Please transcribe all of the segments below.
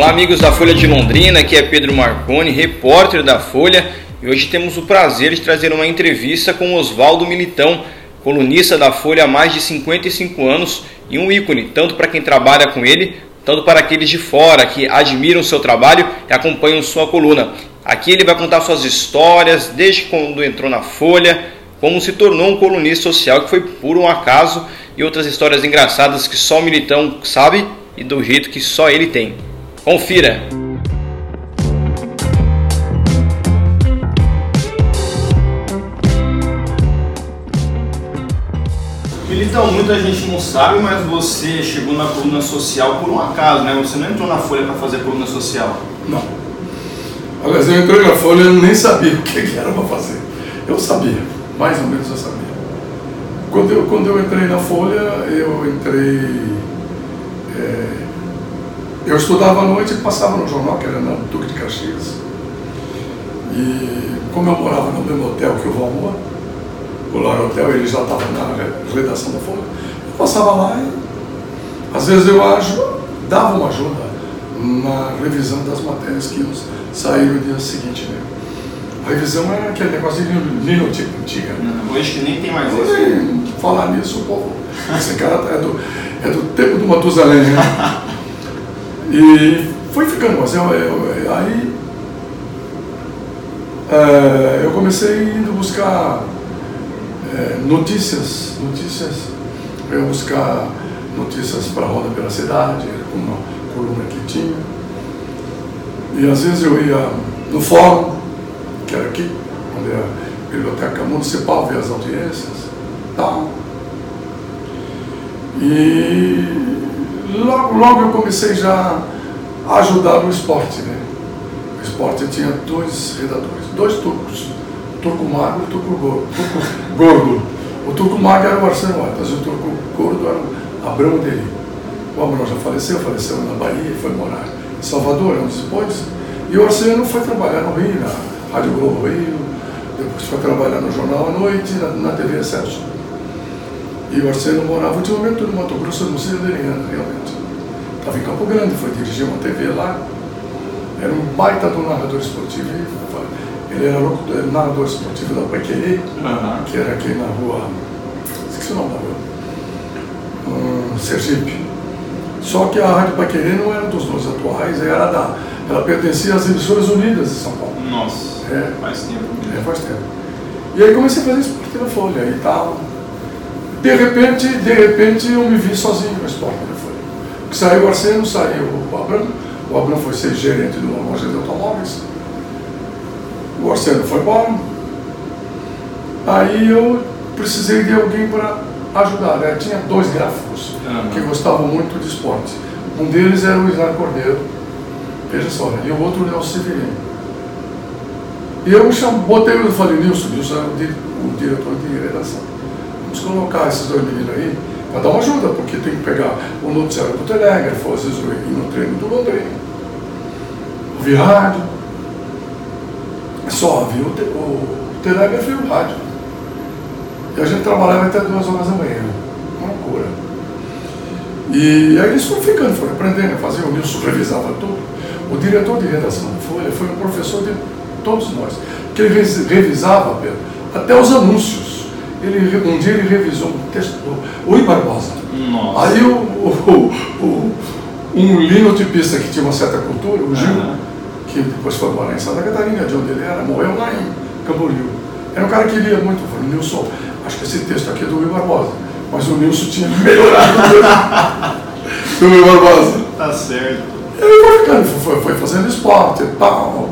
Olá, amigos da Folha de Londrina, aqui é Pedro Marconi, repórter da Folha, e hoje temos o prazer de trazer uma entrevista com Oswaldo Militão, colunista da Folha há mais de 55 anos e um ícone, tanto para quem trabalha com ele, tanto para aqueles de fora que admiram seu trabalho e acompanham sua coluna. Aqui ele vai contar suas histórias, desde quando entrou na Folha, como se tornou um colunista social que foi por um acaso e outras histórias engraçadas que só o Militão sabe e do jeito que só ele tem. Confira! Militão, muita gente não sabe, mas você chegou na coluna social por um acaso, né? Você não entrou na Folha para fazer coluna social. Não. Aliás, eu entrei na Folha e nem sabia o que era para fazer. Eu sabia, mais ou menos eu sabia. Quando eu, quando eu entrei na Folha, eu entrei. É, eu estudava à noite e passava no jornal, que era na Duque de Caxias. E como eu morava no mesmo hotel que o Valmor, o Lar Hotel, ele já estava na redação da Folha, eu passava lá e às vezes eu acho, dava uma ajuda na revisão das matérias que iam sair no dia seguinte. Né? A revisão era aquele negócio de linotipo antiga. Hoje que nem tem mais isso. Falar nisso, o povo. Esse cara é do, é do tempo do Matusalém, né? E foi ficando assim, eu, eu, aí é, eu comecei indo buscar é, notícias, notícias, eu ia buscar notícias para a roda pela cidade, uma coluna que tinha. E às vezes eu ia no fórum, que era aqui, onde é a biblioteca municipal, ver as audiências, tal. E logo, logo eu comecei já a ajudar no esporte. Né? O esporte tinha dois redatores, dois turcos, o turco magro e o turco gordo. gordo. O turco magro era o Arsênio Atas, o turco gordo era o Abrão dele. O Abrão já faleceu, faleceu na Bahia, foi morar em Salvador, anos depois. E o Arsênio foi trabalhar no Rio, na Rádio Globo Rio, depois foi trabalhar no Jornal à Noite, na, na TV Excelsior. E o Arsênio morava ultimamente no Mato Grosso, no Ciro Deliana, realmente. Estava em Campo Grande, foi dirigir uma TV lá. Era um baita do narrador esportivo. Ele era narrador esportivo da Paquerê, uhum. que era aqui na rua. Esqueci o nome da rua. Um, Sergipe. Só que a Rádio Paquerê não era dos dois atuais, era da. Ela pertencia às emissoras unidas de São Paulo. Nossa, é, faz tempo. É, faz tempo. E aí comecei a fazer esporte na Folha e tal. De repente, de repente eu me vi sozinho no esporte na Folha. Saiu o Arsênio, saiu o Abrão. O Abrão foi ser gerente de uma loja de automóveis. O Arsênio foi embora. Aí eu precisei de alguém para ajudar. Né? Tinha dois gráficos uhum. que gostavam muito de esporte. Um deles era o Isar Cordeiro, veja só, e o outro o Nelson Severino. E eu chamo, botei, eu falei, Nilson, Nilson era o, o diretor de redação. Vamos colocar esses dois meninos aí para dar uma ajuda, porque tem que pegar o noticiário do telégrafo, às vezes ir no treino do Londrina, ouvir rádio. É só ouvir o, te, o e o rádio. E a gente trabalhava até duas horas da manhã. Uma loucura. E aí eles foram ficando, foram aprendendo fazer, o Nilson revisava tudo. O diretor de redação da Folha foi um professor de todos nós, que ele revisava, Pedro, até os anúncios ele, um dia ele revisou um texto do Oi Barbosa. Nossa. Aí o, o, o, um linotipista que tinha uma certa cultura, o Gil, uhum. que depois foi morar em Santa Catarina, de onde ele era, morreu lá em Camboriú. Era um cara que lia muito, falou, Nilson, acho que esse texto aqui é do Rui Barbosa. Mas o Nilson tinha melhorado do Rui Barbosa. Tá certo. Ele foi ficando, foi, foi fazendo esporte e tal.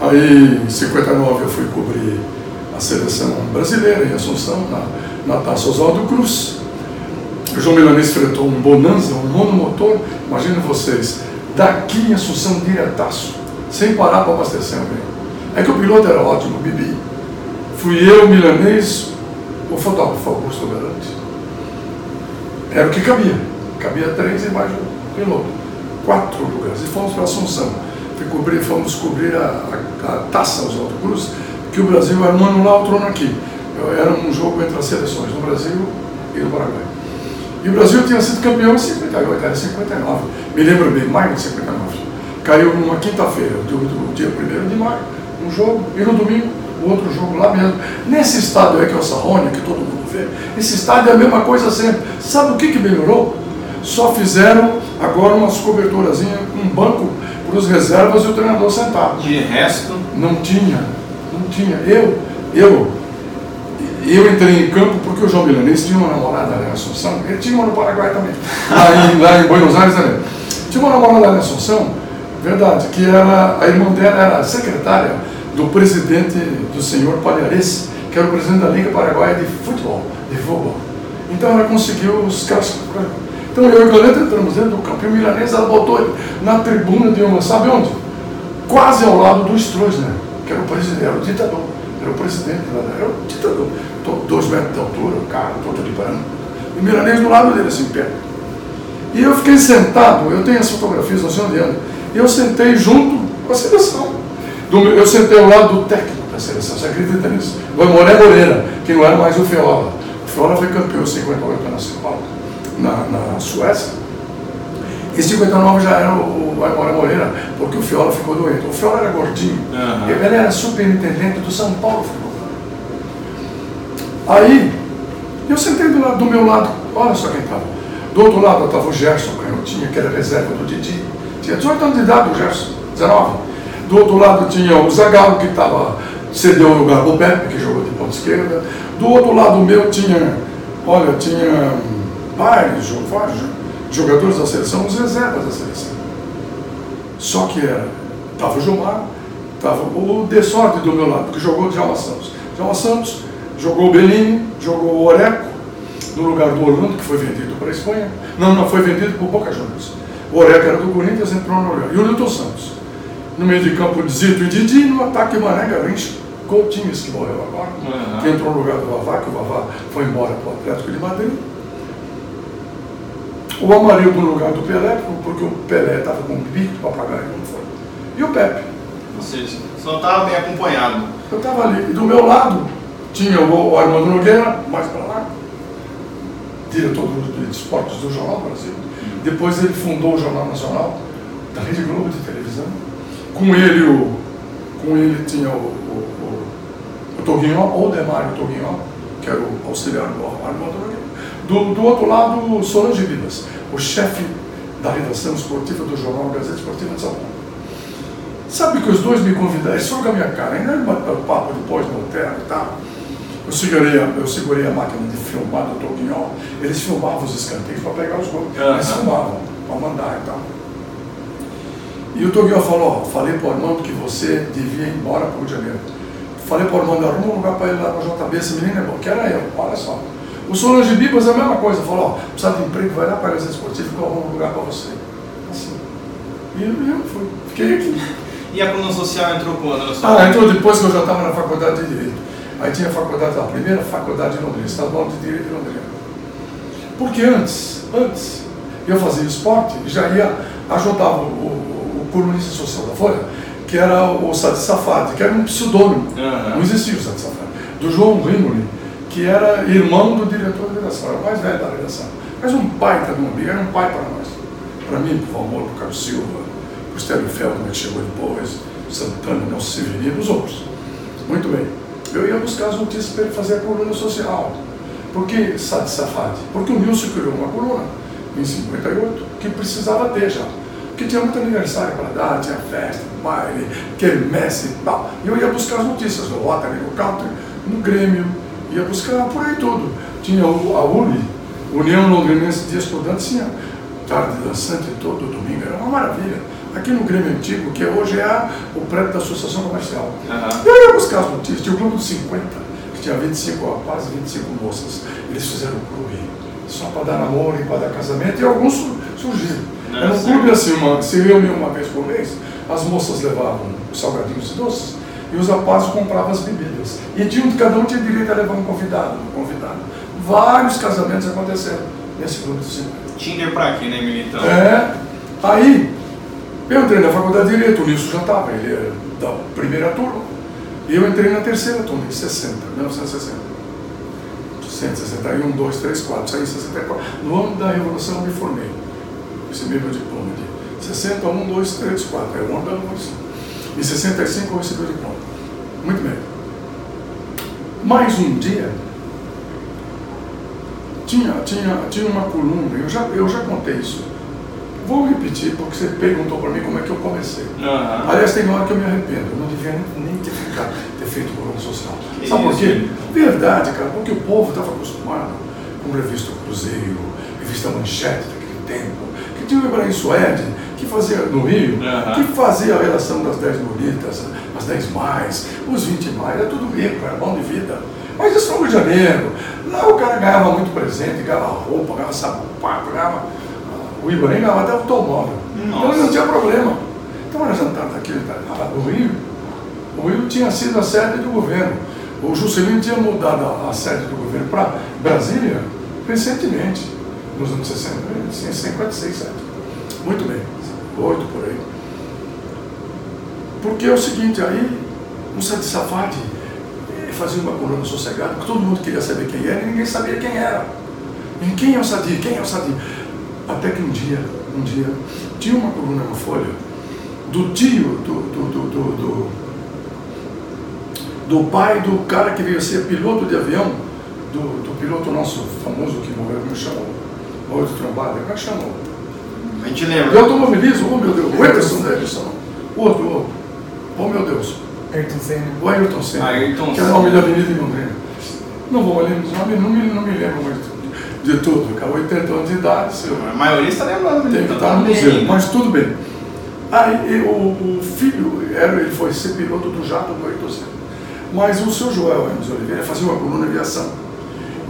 Aí em 59 eu fui cobrir a seleção brasileira em Assunção, na, na Taça Oswaldo Cruz. O João Milanês fretou um Bonanza, um monomotor, imaginem vocês, daqui em Assunção diretaço, sem parar para abastecer alguém. É que o piloto era ótimo, Bibi. Fui eu, Milanês, o fotógrafo Augusto Galante. Era o que cabia. Cabia três e mais o piloto. Quatro lugares. E fomos para Assunção. Cobrir, fomos cobrir a, a, a taça Oswaldo Cruz que o Brasil era um ano lá, outro ano aqui. Era um jogo entre as seleções do Brasil e do Paraguai. E o Brasil tinha sido campeão em 58, era 59. Me lembro bem, mais de 59. caiu numa quinta-feira, do, do dia 1 de maio, um jogo, e no domingo, o outro jogo lá mesmo. Nesse estádio aí que é o Sarrone, que todo mundo vê, esse estádio é a mesma coisa sempre. Sabe o que, que melhorou? Só fizeram agora umas coberturazinhas, um banco para os reservas e o treinador sentado. De resto? Não tinha, não tinha. Eu, eu, eu entrei em campo porque o João Milanês tinha uma namorada ali em Assunção, ele tinha uma no Paraguai também, lá em, lá em Buenos Aires também. Tinha uma namorada ali em Assunção, verdade, que era, a irmã dela era secretária do presidente do senhor Palhares, que era o presidente da Liga Paraguaia de Futebol, de futebol. Então ela conseguiu os caras. Então eu e o Galeta entramos dentro do campo e o Milanês ela botou ele na tribuna de uma, sabe onde? Quase ao lado do Stroessner, que era o era o ditador, era o presidente, era o ditador dois metros de altura, o cara todo de branco. E o milanês do lado dele, assim, perto. E eu fiquei sentado, eu tenho as fotografias, sei onde anda, e eu sentei junto com a seleção. Eu sentei ao lado do técnico da seleção, você acredita nisso? O Moré Moreira, que não era mais o Feola. O Feola foi campeão em 58 nacional na, na Suécia. Em 59 já era o, o Moreira, porque o Fiola ficou doente. O Fiola era gordinho. Uhum. Ele era superintendente do São Paulo Futebol Aí, eu sentei do, lado, do meu lado, olha só quem estava. Do outro lado estava o Gerson Canhotinha, que era reserva do Didi. Tinha 18 anos de idade o Gerson, 19. Do outro lado tinha o Zagallo, que estava, cedeu o lugar o Pepe, que jogou de ponta esquerda. Do outro lado meu tinha, olha, tinha vários, vários jogadores da seleção, os reservas da seleção. Só que era, estava o Gilmar, estava o De Sorte do meu lado, que jogou de Jalma Santos. Jalma Santos Jogou o Bellini, jogou o Oreco, no lugar do Orlando, que foi vendido para a Espanha. Não, não, foi vendido por Boca Juniors. O Oreco era do Corinthians, entrou no lugar. E o Nilton Santos. No meio de campo, Zito e Didi, no ataque Mané Garrincha, Coutinhos, que morreu agora, uhum. que entrou no lugar do Vavá, que o Vavá foi embora para o Atlético de Madrid. O Amarildo no lugar do Pelé, porque o Pelé estava com um bico para pagar e. E o Pepe. Ou seja, só estava bem acompanhado. Eu estava ali. E do meu lado, tinha o, o Armando Nogueira, mais para lá, diretor de esportes do Jornal Brasil. Depois ele fundou o Jornal Nacional, da Rede Globo de televisão. Com ele, o, com ele tinha o, o, o, o Toguinho, ou Demário Toguinho, que era o auxiliar do Armando Nogueira. Do, do outro lado, o Solange Vivas, o chefe da redação esportiva do jornal Gazeta Esportiva de São Paulo. Sabe que os dois me convidaram, eles foram com a minha cara, ainda bateram papo depois no hotel e tal. Eu segurei, a, eu segurei a máquina de filmar do Toguinhol, eles filmavam os escanteios para pegar os gols. Uhum. Eles filmavam, para mandar e tal. E o Toguinhol falou, falei para o Armando que você devia ir embora para o Rio de Janeiro. Falei para o Armando, arruma um lugar para ele lá no JB, esse menino é bom, que era eu, olha só. O Solange Bibas é a mesma coisa, falou, ó, precisa de emprego, vai lá para a Gazeta Esportiva que eu arrumo um lugar para você. Assim. E eu fui, fiquei aqui. E a coluna social entrou quando? Ah, entrou depois que eu já estava na faculdade de Direito. Aí tinha a faculdade, a primeira faculdade de Londrina, Estadual de Direito de Londrina. Porque antes, antes, eu fazia esporte e já ia, ajudava o, o, o colunista social da Folha, que era o Sadi Safadi, que era um pseudônimo, uhum. não existia o Sadi Safadi, do João Rimoli, que era irmão do diretor da redação, era o mais velho da redação. Mas um pai para amigo, era um pai para nós. Para mim, o Valmor, para o Carlos Silva, para o Stélio Feldman, que chegou depois, Santana, Nelson Severino, os outros. Muito bem eu ia buscar as notícias para ele fazer a coluna social. Por que Sadi Safadi? Porque o Nilson criou uma coluna em 58 que precisava ter já. Porque tinha muito aniversário para dar, tinha festa, baile, quermesse e tal. E eu ia buscar as notícias no Rotary, no Country, no Grêmio, ia buscar por aí tudo. Tinha a ULI, União Londrinense de Estudantes, tinha tarde dançante todo domingo, era uma maravilha aqui no Grêmio Antigo, que hoje é a, o prédio da Associação Comercial. Uhum. Eu ia buscar as notícias, tinha o Clube dos 50, que tinha 25, quase 25 moças. Eles fizeram um clube só para dar namoro e para dar casamento, e alguns surgiram. Era um clube assim, uma, se reuniam uma vez por mês, as moças levavam salgadinhos e doces, e os rapazes compravam as bebidas. E tinha, cada um tinha direito a levar um convidado, um convidado. Vários casamentos aconteceram nesse clube dos 50. Tinder para quê, né, militão? É. Aí, eu entrei na faculdade de Direito, o Nilson já estava, ele era da primeira turma. E eu entrei na terceira turma, em 60, 1960. 161, 2, 3, 4, saí em 64. No ano da Revolução eu me formei. Recebi meu diploma de 60, 1, 2, 3, 4. É o ano da Revolução. Em 65 eu recebi o diploma. Muito bem. Mais um dia, tinha, tinha, tinha uma coluna, eu já, eu já contei isso. Vou repetir, porque você perguntou para mim como é que eu comecei. Uhum. Aliás, tem hora que eu me arrependo. Eu não devia nem ter, ficado, ter feito coluna social. Que Sabe por quê? Verdade, cara, porque o povo estava acostumado com revista Cruzeiro, revista Manchete daquele tempo, que tinha o Ibrahim Suede, que fazia no Rio, uhum. que fazia a relação das 10 bonitas, as 10 mais, os 20 mais, é tudo rico, era bom de vida. Mas isso no Rio de Janeiro. Lá o cara ganhava muito presente, ganhava roupa, ganhava sapato, ganhava. O Ibrahim ganhava até automóvel. Nossa. Então não tinha problema. Então era jantar daquele do Rio. O Rio tinha sido a sede do governo. O Juscelino tinha mudado a, a sede do governo para Brasília recentemente, nos anos 60, 56, 7. Muito bem, 8 por aí. Porque é o seguinte, aí o Sadi Safadi fazia uma coluna sossegada, porque todo mundo queria saber quem era e ninguém sabia quem era. E quem é o Sadi? Quem é o Sadi? Até que um dia, um dia, tinha uma coluna na Folha do tio do, do, do, do, do pai do cara que veio ser piloto de avião, do, do piloto nosso famoso que morreu, como chama? O outro trombado, como é que chamou? A gente lembra. Do automobilismo, oh meu Deus, o Ederson Davidson. O outro, outro. Oh meu Deus. Ayrton Senna. O Ayrton Senna. Ayrton que é o nome da avenida em Londrina. Não vou lembrar os nomes, não me, não me lembro muito de tudo. Cara, 80 anos de idade. Seu, a maioria está lembrando. Tem que estar no museu, mas tudo bem. Aí o, o, filho, era, ele foi ser piloto do jato do Ayrton Senna. Mas o seu Joel Hermes Oliveira fazia uma coluna de aviação.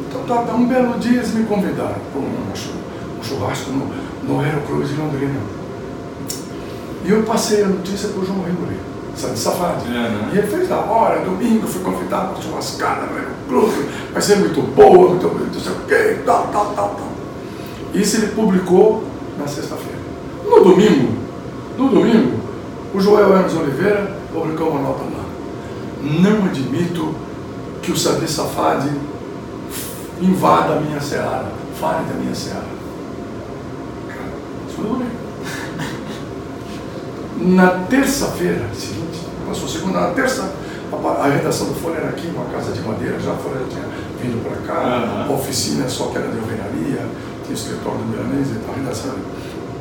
Então, tá, tá, um belo dia eles me convidaram para um, churrasco no, no Aerocruz em Londrina. E eu passei a notícia para o João Rimuri, sabe, Safadi. É, né? E ele fez na hora, domingo, fui convidado para churrascada no Aerocruz, vai ser muito boa, muito, muito não sei o quê, tal, tal, tal, tal. Isso ele publicou na sexta-feira. No domingo, no domingo, o Joel Hermes Oliveira publicou uma nota lá. Não admito que o Sadi Safadi invada a minha seara, fale da minha seara. Cara, isso não é na terça-feira seguinte, passou segunda, na terça, a, a, redação do Folha era aqui, uma casa de madeira, já a Folha já tinha vindo para cá, uhum. oficina só que era de alvenaria, tinha o escritório do Milanês e tal, a redação era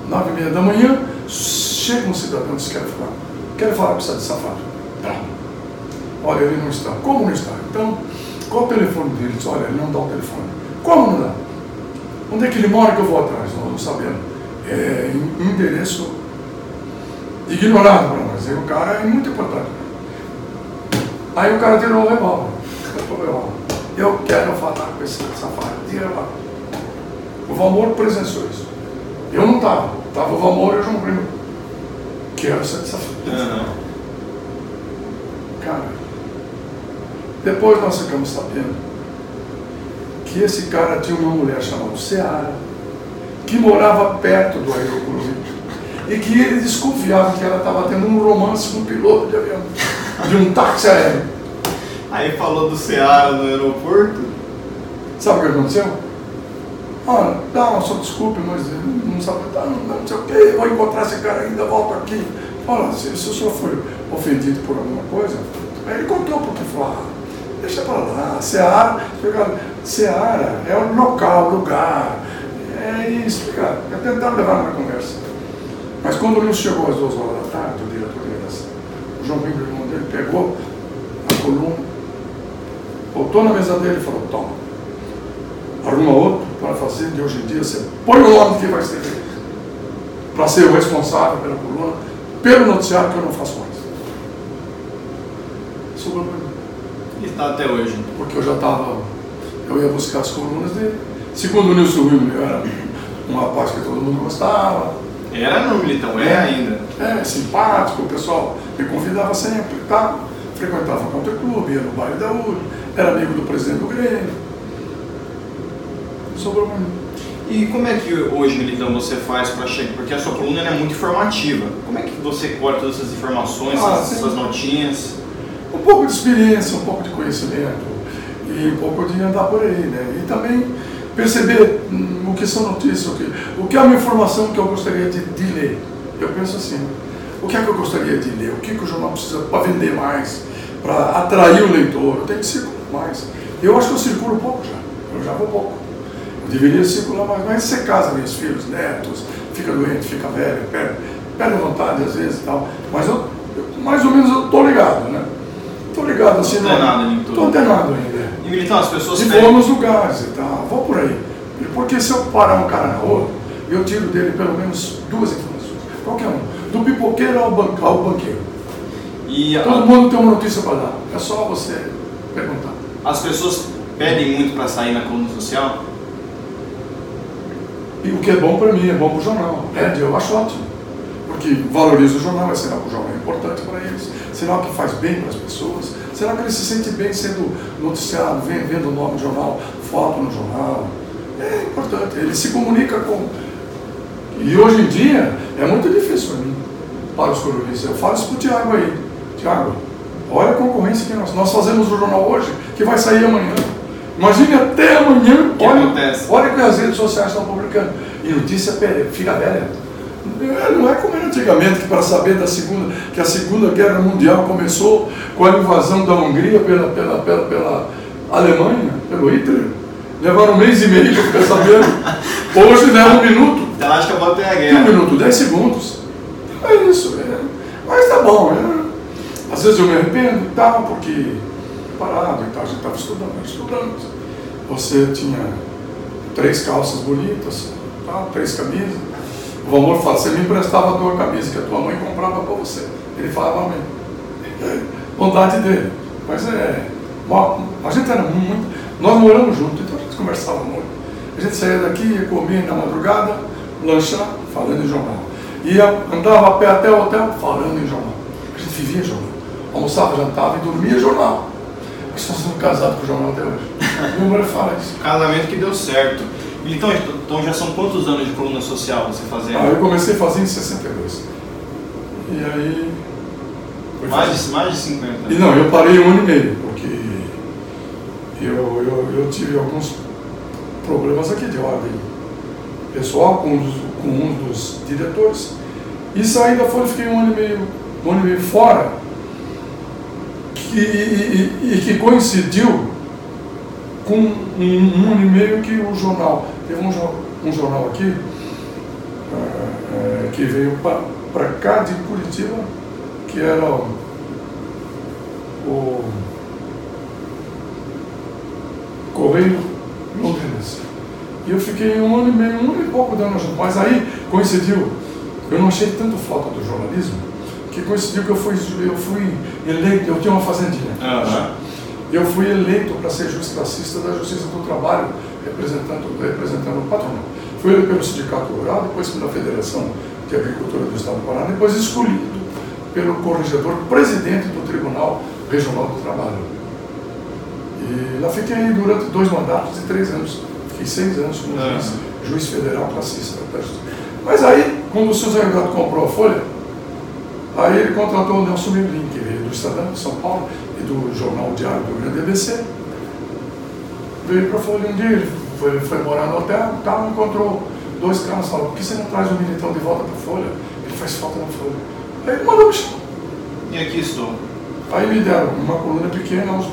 nove e meia da manhã, chega um cidadão e diz, quero falar, quero falar com essa de safado. Tá. Olha, ele não está. Como não está? Então, qual o telefone dele? Diz, olha, ele não dá o telefone. Como não dá? Onde é que ele mora que eu vou atrás? Nós não sabemos. É endereço ignorado para nós. E o cara é muito importante. Aí o cara tirou o revólver. Eu quero falar com esse safado. Tira lá. O Valmor presenciou isso. Eu não estava. Estava o Valmor e o João Primo. Que era essa safado. Cara, depois nós ficamos sabendo que esse cara tinha uma mulher chamada Seara, que morava perto do aeroporto e que ele desconfiava que ela estava tendo um romance com um piloto de avião, de um táxi aéreo. Aí falou do Ceará no aeroporto. Sabe o que aconteceu? Olha, dá uma só desculpe, mas não sabe, tá, não, não sei o que, vou encontrar esse cara ainda, volto aqui. Olha, se, se o senhor foi ofendido por alguma coisa, aí ele contou porque falou, ah, deixa para lá, Seara, Seara é o local, lugar, é isso, cara, é tentar levar uma conversa. Mas quando o Lúcio chegou às duas horas da tarde, o diretor de redação, o João Bimbo, irmão dele, pegou a coluna, botou na mesa dele e falou, toma, arruma outro para fazer de hoje em dia, você põe o nome que vai ser para ser o responsável pela coluna, pelo noticiário que eu não faço mais. Sobrou para mim. E está até hoje. Porque eu já estava, eu ia buscar as colunas dele. Segundo o Nilson Wilmer, eu era um rapaz que todo mundo gostava, era no Militão, é, é ainda. É, simpático, o pessoal me convidava sempre, tá? frequentava o Country Club, ia no baile da URI, era amigo do presidente do Grêmio. Sobrou muito. E como é que hoje, Militão, você faz para chegar? Porque a sua coluna é muito informativa. Como é que você corta todas essas informações, ah, essas, essas notinhas? Um pouco de experiência, um pouco de conhecimento e um pouco de andar por aí, né? E também perceber hum, o que são notícias, o que, o que é uma informação que eu gostaria de, de ler. eu penso assim, o que é que eu gostaria de ler? O que, que o jornal precisa para vender mais? Para atrair o leitor? Eu tenho que circular mais. Eu acho que eu circulo pouco já. Eu já vou pouco. Eu deveria circular mais. Mas você casa meus filhos, netos, fica doente, fica velho, perde, perde vontade às vezes e tal. Mas eu, eu, mais ou menos eu tô ligado, né? Tô ligado assim. Tudo. Tô antenado ainda. E Militão, as pessoas... E vou nos lugares e tal. Vou por aí. Porque se eu parar um cara na rua, eu tiro dele pelo menos duas informações. Qualquer um. Do pipoqueiro ao, ao banqueiro. E Todo a... mundo tem uma notícia para dar. É só você perguntar. As pessoas pedem muito para sair na coluna social? E o que é bom para mim, é bom para o jornal. Pede, eu acho ótimo. Porque valoriza o jornal, é sinal que o jornal é importante para eles, sinal que faz bem para as pessoas, sinal que ele se sente bem sendo noticiado, vendo o nome do jornal, foto no jornal. É importante, ele se comunica com. E hoje em dia é muito difícil para mim, para os colunistas. Eu falo isso para o Tiago aí. Tiago, olha a concorrência que nós. Nós fazemos o jornal hoje, que vai sair amanhã. Imagine até amanhã, que olha, acontece? olha o que as redes sociais estão publicando. E notícia fica velha. Não é como antigamente, que para saber da segunda, que a Segunda Guerra Mundial começou com a invasão da Hungria pela, pela, pela, pela Alemanha, pelo Hitler. Levaram um mês e meio para ficar sabendo. Hoje leva um minuto. Então acho que eu vou até a Um guerra. minuto, dez segundos. É isso. É. Mas tá bom. É. Às vezes eu me arrependo e tal, porque parado e tal, a gente estava estudando, estudando. Você tinha três calças bonitas, tal, três camisas. O amor fala, você me emprestava a tua camisa que a tua mãe comprava para você. Ele falava amém. É, bondade dele. Mas é. A gente era muito. Nós moramos juntos, então gente conversava muito. A gente saía daqui, ia comer na madrugada, lanchar, falando em jornal. Ia, andava a pé até o hotel, falando em jornal. A gente vivia jornal. Almoçava, jantava e dormia jornal. Nós nós somos casados com o jornal até hoje. Meu mulher fala isso. Casamento que deu certo. Então, então já são quantos anos de coluna social você fazendo? Ah, eu comecei a fazer em 62. E aí. mais, de, mais de 50. E não, eu parei um ano e meio, porque eu, eu, eu tive alguns problemas aqui de ordem pessoal com um dos, com um dos diretores. E saí da Folha, fiquei um ano e meio, um ano e meio fora, que, e, e- e que coincidiu com um, um ano e meio que o jornal, teve um, um jornal aqui, eh, eh, que veio para cá de Curitiba, que era o, o Correio eu fiquei um ano e meio, um ano e pouco dando junto. Mas aí coincidiu, eu não achei tanto falta do jornalismo, que coincidiu que eu fui, eu fui eleito, eu tinha uma fazendinha. Aham. Eu fui eleito para ser juiz classista da Justiça do Trabalho, representando, representando o patronal. Fui eleito pelo Sindicato Rural, depois pela Federação de Agricultura do Estado do Paraná, depois escolhido pelo corregedor presidente do Tribunal Regional do Trabalho. E lá fiquei durante dois mandatos de três anos. Fiquei seis anos como Ah. juiz, juiz federal classista da Justiça. Mas aí, quando o Suzano Gato comprou a Folha, aí ele contratou o Nelson Merlin, que veio do Estadão de São Paulo e do Jornal Diário do Grande ABC. Veio para a Folha um dia, ele foi, foi morar no hotel, tal, encontrou dois caras, falou, por que você não traz o militão de volta para a Folha? Ele faz falta na Folha. Aí ele mandou me chamar. E aqui estou. Aí me deram uma coluna pequena aos,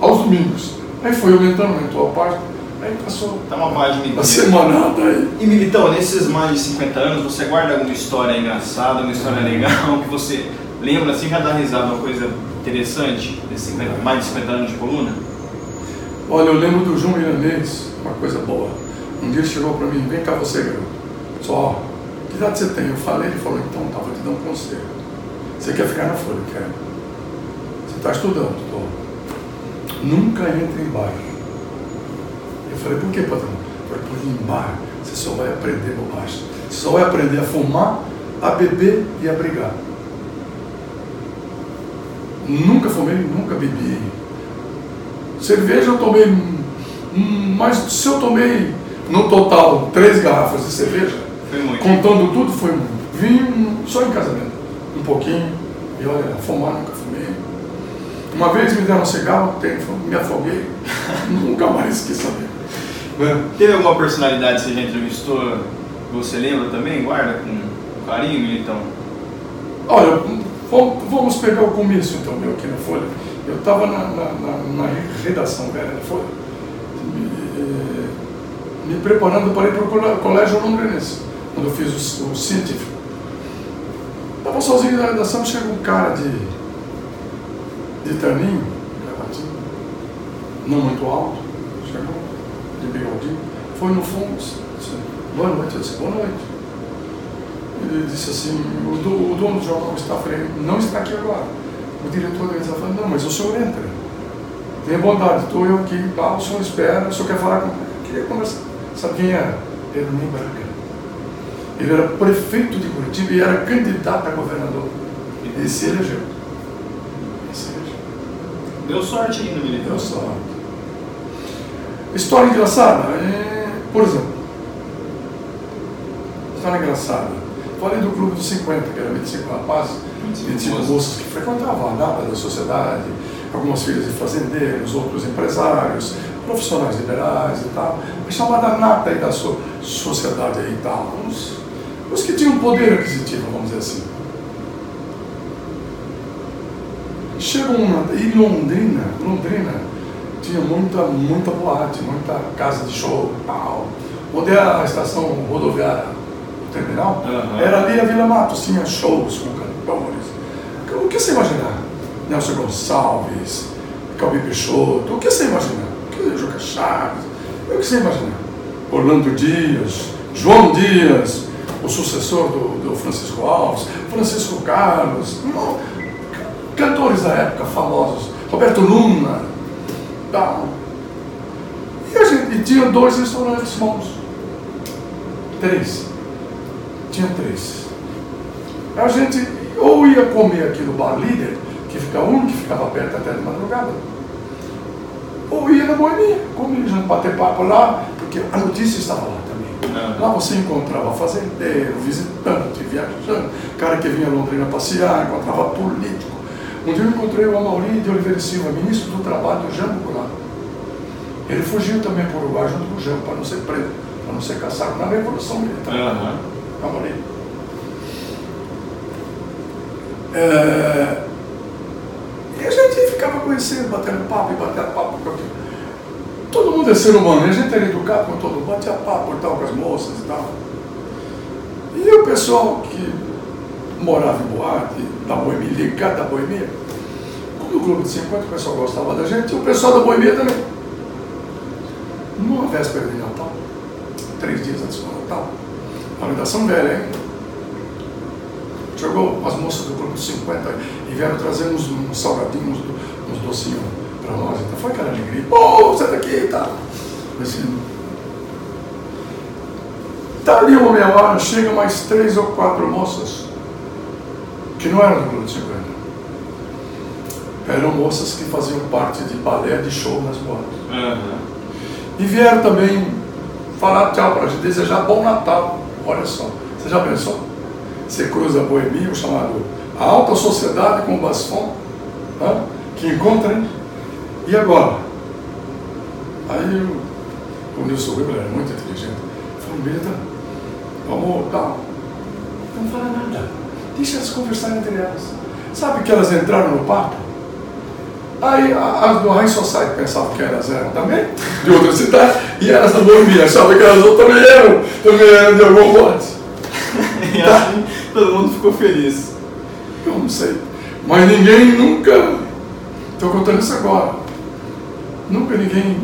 aos domingos. Aí foi aumentando, aumentou a página. Aí passou Tá uma página a inteira. semanada aí. E Militão, nesses mais de 50 anos, você guarda alguma história engraçada, uma história legal, que você lembra assim, já dá risada, uma coisa interessante, desses 50 mais de 50 anos de coluna? Olha, eu lembro do João Milanês, uma coisa boa. Um dia chegou para mim, vem cá você, garoto. Só, que idade você tem? Eu falei, ele falou, então tá, vou te dar um conselho. Você quer ficar na folha? Quero. Você está estudando? Estou. Nunca entre em bar. Falei, por que, patrão? Eu falei, porque em bar você só vai aprender bobagem. Você só vai aprender a fumar, a beber e a brigar. Nunca fumei, nunca bebi. Cerveja eu tomei, hum, mas se eu tomei no total três garrafas de cerveja, contando tudo, foi muito. Vinho só em casamento, um pouquinho, e olha, fumar nunca fumei. Uma vez me deram um cigarro, me afoguei, nunca mais quis saber. Né? Teve alguma personalidade que você já entrevistou, você lembra também? Guarda com carinho, então? Olha, vamos pegar o começo então, meu, aqui na Folha. Eu estava na, na, na, na, redação velha da Folha, me, me preparando para ir para o colégio londrinense, quando eu fiz o, o científico. Estava sozinho na redação, chega um cara de, de terninho, gravatinho, não muito alto, chegou de bigodinho, foi no fundo, disse, boa noite, eu disse, boa noite. Ele disse assim, o, do, o dono do jornal está falando, não está aqui agora. O diretor da está falando, não, mas o senhor entra. Tenha bondade, estou eu aqui, tá, o senhor espera, o senhor quer falar comigo. Queria conversar. Sabe quem era? O Braga. Ele era prefeito de Curitiba e era candidato a governador. E se elegeu. E se elegeu. Deu sorte ainda, militar. Deu sorte. História engraçada. É, por exemplo, história engraçada. Falei do Clube dos 50, que era 25 rapazes, 25 moças que frequentavam a nata da sociedade, algumas filhas de fazendeiros, outros empresários, profissionais liberais e tal, mas chamada nata aí da so sociedade aí e tal, uns os que tinham poder aquisitivo, vamos dizer assim. Chegou uma. E Londrina, Londrina tinha muita, muita boate, muita casa de show, tal. Onde é a estação rodoviária, o terminal, uhum. era ali a Vila Matos, tinha shows com cantores. O que você imaginar? Nelson Gonçalves, Calbi Peixoto, o que você imaginar? O que Juca Chaves, o que você imaginar? Orlando Dias, João Dias, o sucessor do, do Francisco Alves, Francisco Carlos, cantores da época famosos, Roberto Luna, tal. E a gente e tinha dois restaurantes bons. Três. Tinha três. A gente ou ia comer aqui no bar líder, que fica um que ficava perto até de madrugada, ou ia na Boemia, comia, já bater papo lá, porque a notícia estava lá. Lá você encontrava fazendeiro, visitante, viajante, cara que vinha a Londrina passear, encontrava político. Um dia eu encontrei o Amaury de Oliveira Silva, ministro do Trabalho do Jambo Goulart. Ele fugiu também para o Uruguai junto com o Jambo, para não ser preso, para não ser caçado na Revolução Militar. Uhum. Amaury. É... E a gente ficava conhecendo, batendo papo e batendo papo com aquilo. Todo mundo é ser humano, e a gente era educado com todo mundo, batia papo tal com as moças e tal. E o pessoal que morava em boate, da boemia, ligado da boemia, como o Clube de 50 o pessoal gostava da gente, o pessoal da boemia também. Numa véspera de Natal, três dias antes do Natal, a redação velha ainda, chegou as moças do Clube de 50 e vieram trazer uns, uns salgadinhos, uns docinhos para nós. Então foi aquela alegria. Pô, você tá aqui e tá. Assim, tá ali uma meia hora, chega mais três ou quatro moças, que não eram do Clube de 50. Eram moças que faziam parte de balé de show nas boates. Uhum. E vieram também falar tchau para gente, desejar bom Natal. Olha só, você já pensou? Você cruza a boemia, o chamado a alta sociedade com o basfon, né? que encontra, hein? E agora? Aí o Nilson Weber era muito inteligente. Falou, Beda, vamos, tá. Não fala nada. Deixa elas conversarem entre elas. Sabe que elas entraram no papo? Aí as do High Society pensavam que elas eram também, de outra cidade, e elas não dormiam, achavam que elas também eram, também eram de algum monte. e tá? assim todo mundo ficou feliz. Eu não sei. Mas ninguém nunca. Estou contando isso agora. Nunca ninguém.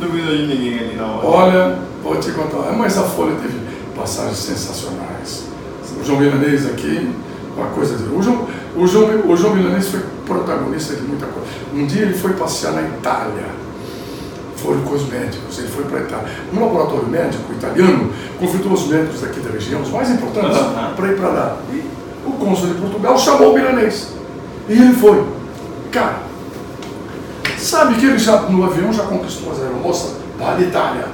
Duvidou de ninguém ali na hora. Olha, vou te contar. Mas a Folha teve passagens sensacionais. O João Milanês aqui, uma coisa de. O João, o João, o João Milanês foi protagonista de muita coisa. Um dia ele foi passear na Itália. Foi com os médicos, ele foi para a Itália. Um laboratório médico italiano convidou os médicos daqui da região, os mais importantes, uhum. para ir para lá. E o cônsul de Portugal chamou o milanês. E ele foi. Cara, Sabe que ele já, no avião, já conquistou as aeromoças da Itália.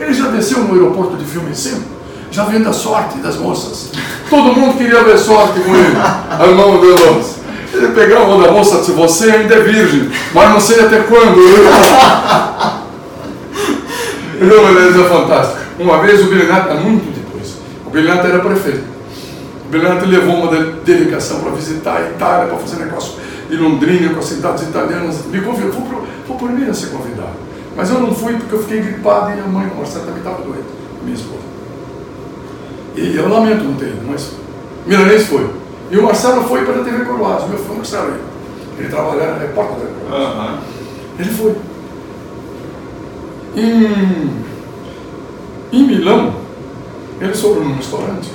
Ele já desceu no aeroporto de 5, já vendo a sorte das moças. Todo mundo queria ver sorte com ele, a mão da moça. Ele pegava da moça disse, você ainda é virgem, mas não sei até quando. Não, beleza, é fantástico. Uma vez o Bilinato, muito depois, o Bilinato era prefeito. O Bernardo levou uma delegação para visitar a Itália, para fazer negócio de Londrina com as cidades italianas. Me convidou, foi por mim a ser convidado. Mas eu não fui porque eu fiquei gripado e a mãe, Marcela, também estava doente, minha esposa. E eu lamento não ter mas Milanês foi. E o Marcelo foi para a TV Coroado, meu filho Marcelo. Ele trabalhava na repórter da Coroado. Uhum. Ele foi. Em, em Milão, eles foram num restaurante.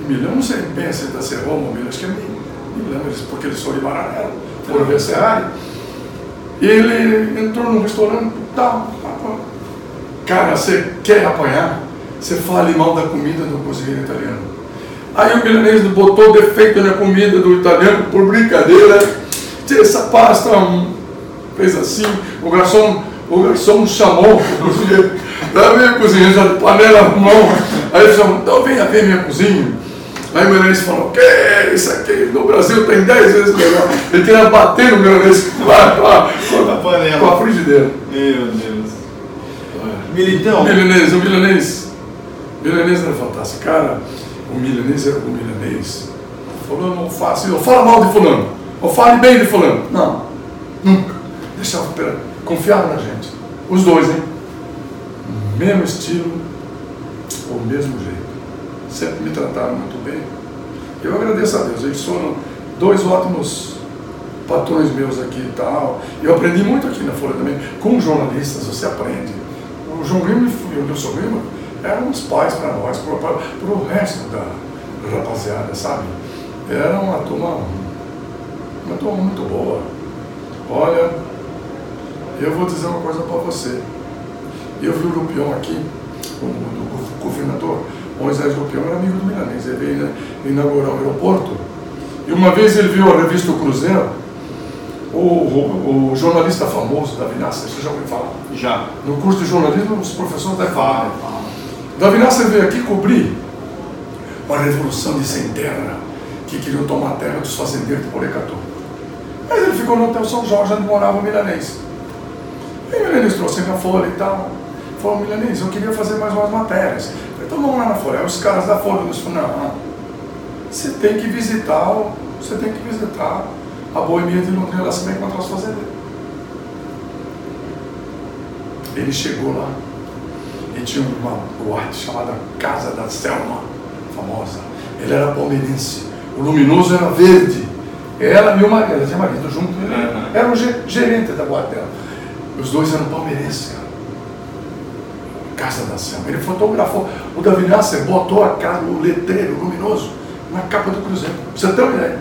Em Milão, não sei bem se está ser Roma, Milão, acho que é Milão, porque eles foram em Maranello, foram ver Ferrari. E ele entrou num restaurante, tal. Cara, você quer apanhar? Você fale mal da comida do cozinheiro italiano. Aí o milanês botou defeito na comida do italiano por brincadeira. Essa pasta fez assim, o garçom, o garçom chamou o cozinheiro. Lá vem o cozinheiro, já panela na mão. Aí ele chamou, então venha ver minha cozinha. Aí o milanês falou, que é isso aqui? No Brasil tem 10 vezes melhor. Ele queria bater no milanês com a, com a, com a frigideira. Meu Deus. Militão. Milanês, o milanês milanês era fantástico. Cara, o milanês era o milanês. Fulano não faça, eu falo mal de fulano, ou fale bem de fulano. Não, nunca. Deixava, confiava na gente. Os dois, hein? Mesmo estilo, o mesmo jeito. Sempre me trataram muito bem. Eu agradeço a Deus, eles foram dois ótimos patrões meus aqui e tal. Eu aprendi muito aqui na Folha também. Com jornalistas, você aprende. O João Grima e o Nilson Grima eram os pais para nós, para o resto da rapaziada, sabe? Era uma turma, uma turma muito boa. Olha, eu vou dizer uma coisa para você. Eu vi o Lupião aqui, o, do governador, Moisés Lupião era amigo do Milanês, ele veio inaugurar o aeroporto. E uma vez ele viu a revista O Cruzeiro, o, o, o, jornalista famoso da Vinasca, você já ouviu falar? Já. No curso de jornalismo, os professores devem falar. Davi Nasser veio aqui cobrir uma revolução de sem terra, que queriam tomar a terra dos fazendeiros de Porecatu. Mas ele ficou no Hotel São Jorge, onde morava o milanês. E o milanês trouxe a folha e tal. Falou, milanês, eu queria fazer mais umas matérias. Falei, então vamos lá na folha. Aí os caras da folha nos falaram, não, você tem que visitar, você tem que visitar a boemia de Londrina, lá você vai encontrar os fazendeiros. Ele chegou lá, e tinha uma boate chamada Casa da Selma, famosa. Ele era palmeirense. O luminoso era verde. Ela e o marido, ela tinha marido junto, ele era o gerente da boate dela. Os dois eram palmeirenses, cara. Casa da Selma. Ele fotografou. O Davi Nasser botou a casa, o letreiro luminoso na capa do Cruzeiro. Você tem uma ideia?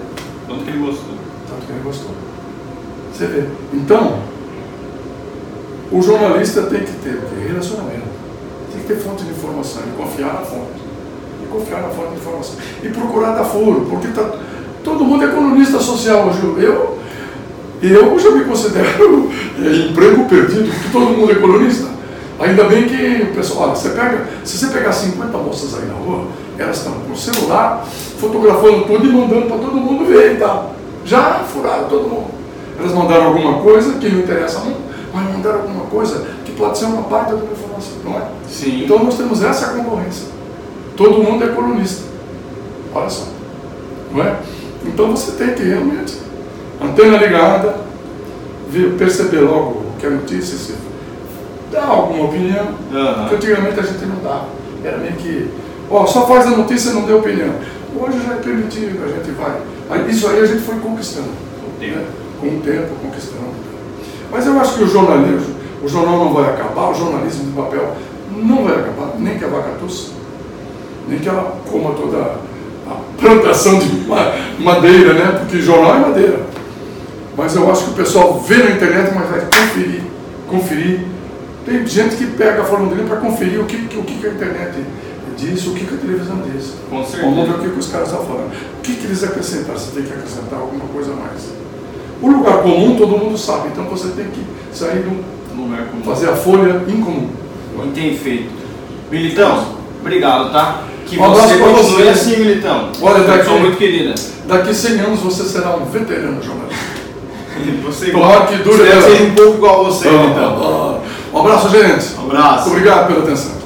Tanto que ele gostou. Tanto que ele gostou. Você vê. Então, o jornalista tem que ter relacionamento ter fonte de informação e confiar na fonte. E confiar na fonte de informação. E procurar dar furo, porque tá, todo mundo é colunista social hoje. Eu, eu já me considero é, emprego perdido, porque todo mundo é colunista. Ainda bem que pessoal, olha, você pega, se você pegar 50 moças aí na rua, elas estão com o celular, fotografando tudo e mandando para todo mundo ver e tal. Já furaram todo mundo. Elas mandaram alguma coisa que não interessa muito, mas mandaram alguma coisa que pode ser uma parte da informação, não é? Sim. Então nós temos essa concorrência. Todo mundo é colunista. Olha só. Não é? Então você tem que realmente, antena ligada, perceber logo que a notícia, se dá alguma opinião, uhum. porque antigamente a gente não dava. Era meio que, ó, só faz a notícia e não deu opinião. Hoje já é permitido, a gente vai. Isso aí a gente foi conquistando. Com o tempo. Né? Com o tempo, conquistando. Mas eu acho que o jornalismo, o jornal não vai acabar, o jornalismo de papel não vai acabar, nem que a vaca tussa, nem que ela coma toda a plantação de madeira, né? Porque jornal é madeira. Mas eu acho que o pessoal vê na internet, mas vai conferir, conferir. Tem gente que pega a Folha para conferir o que, o que a internet diz, o que a televisão diz. Com certeza. O que os caras estão falando. O que, que eles acrescentaram? Você tem que acrescentar alguma coisa a mais. O lugar comum todo mundo sabe, então você tem que sair lugar comum. Fazer a folha incomum. E tem feito. Militão, obrigado, tá? Que um você continue você. assim, Militão. Olha, daqui, sou muito querida. Daqui 100 anos você será um veterano jornalista. você igual, que dure. Deve ser um pouco igual a você, ah, Militão. Ah, ah. Um abraço, gente. Um abraço. Obrigado pela atenção.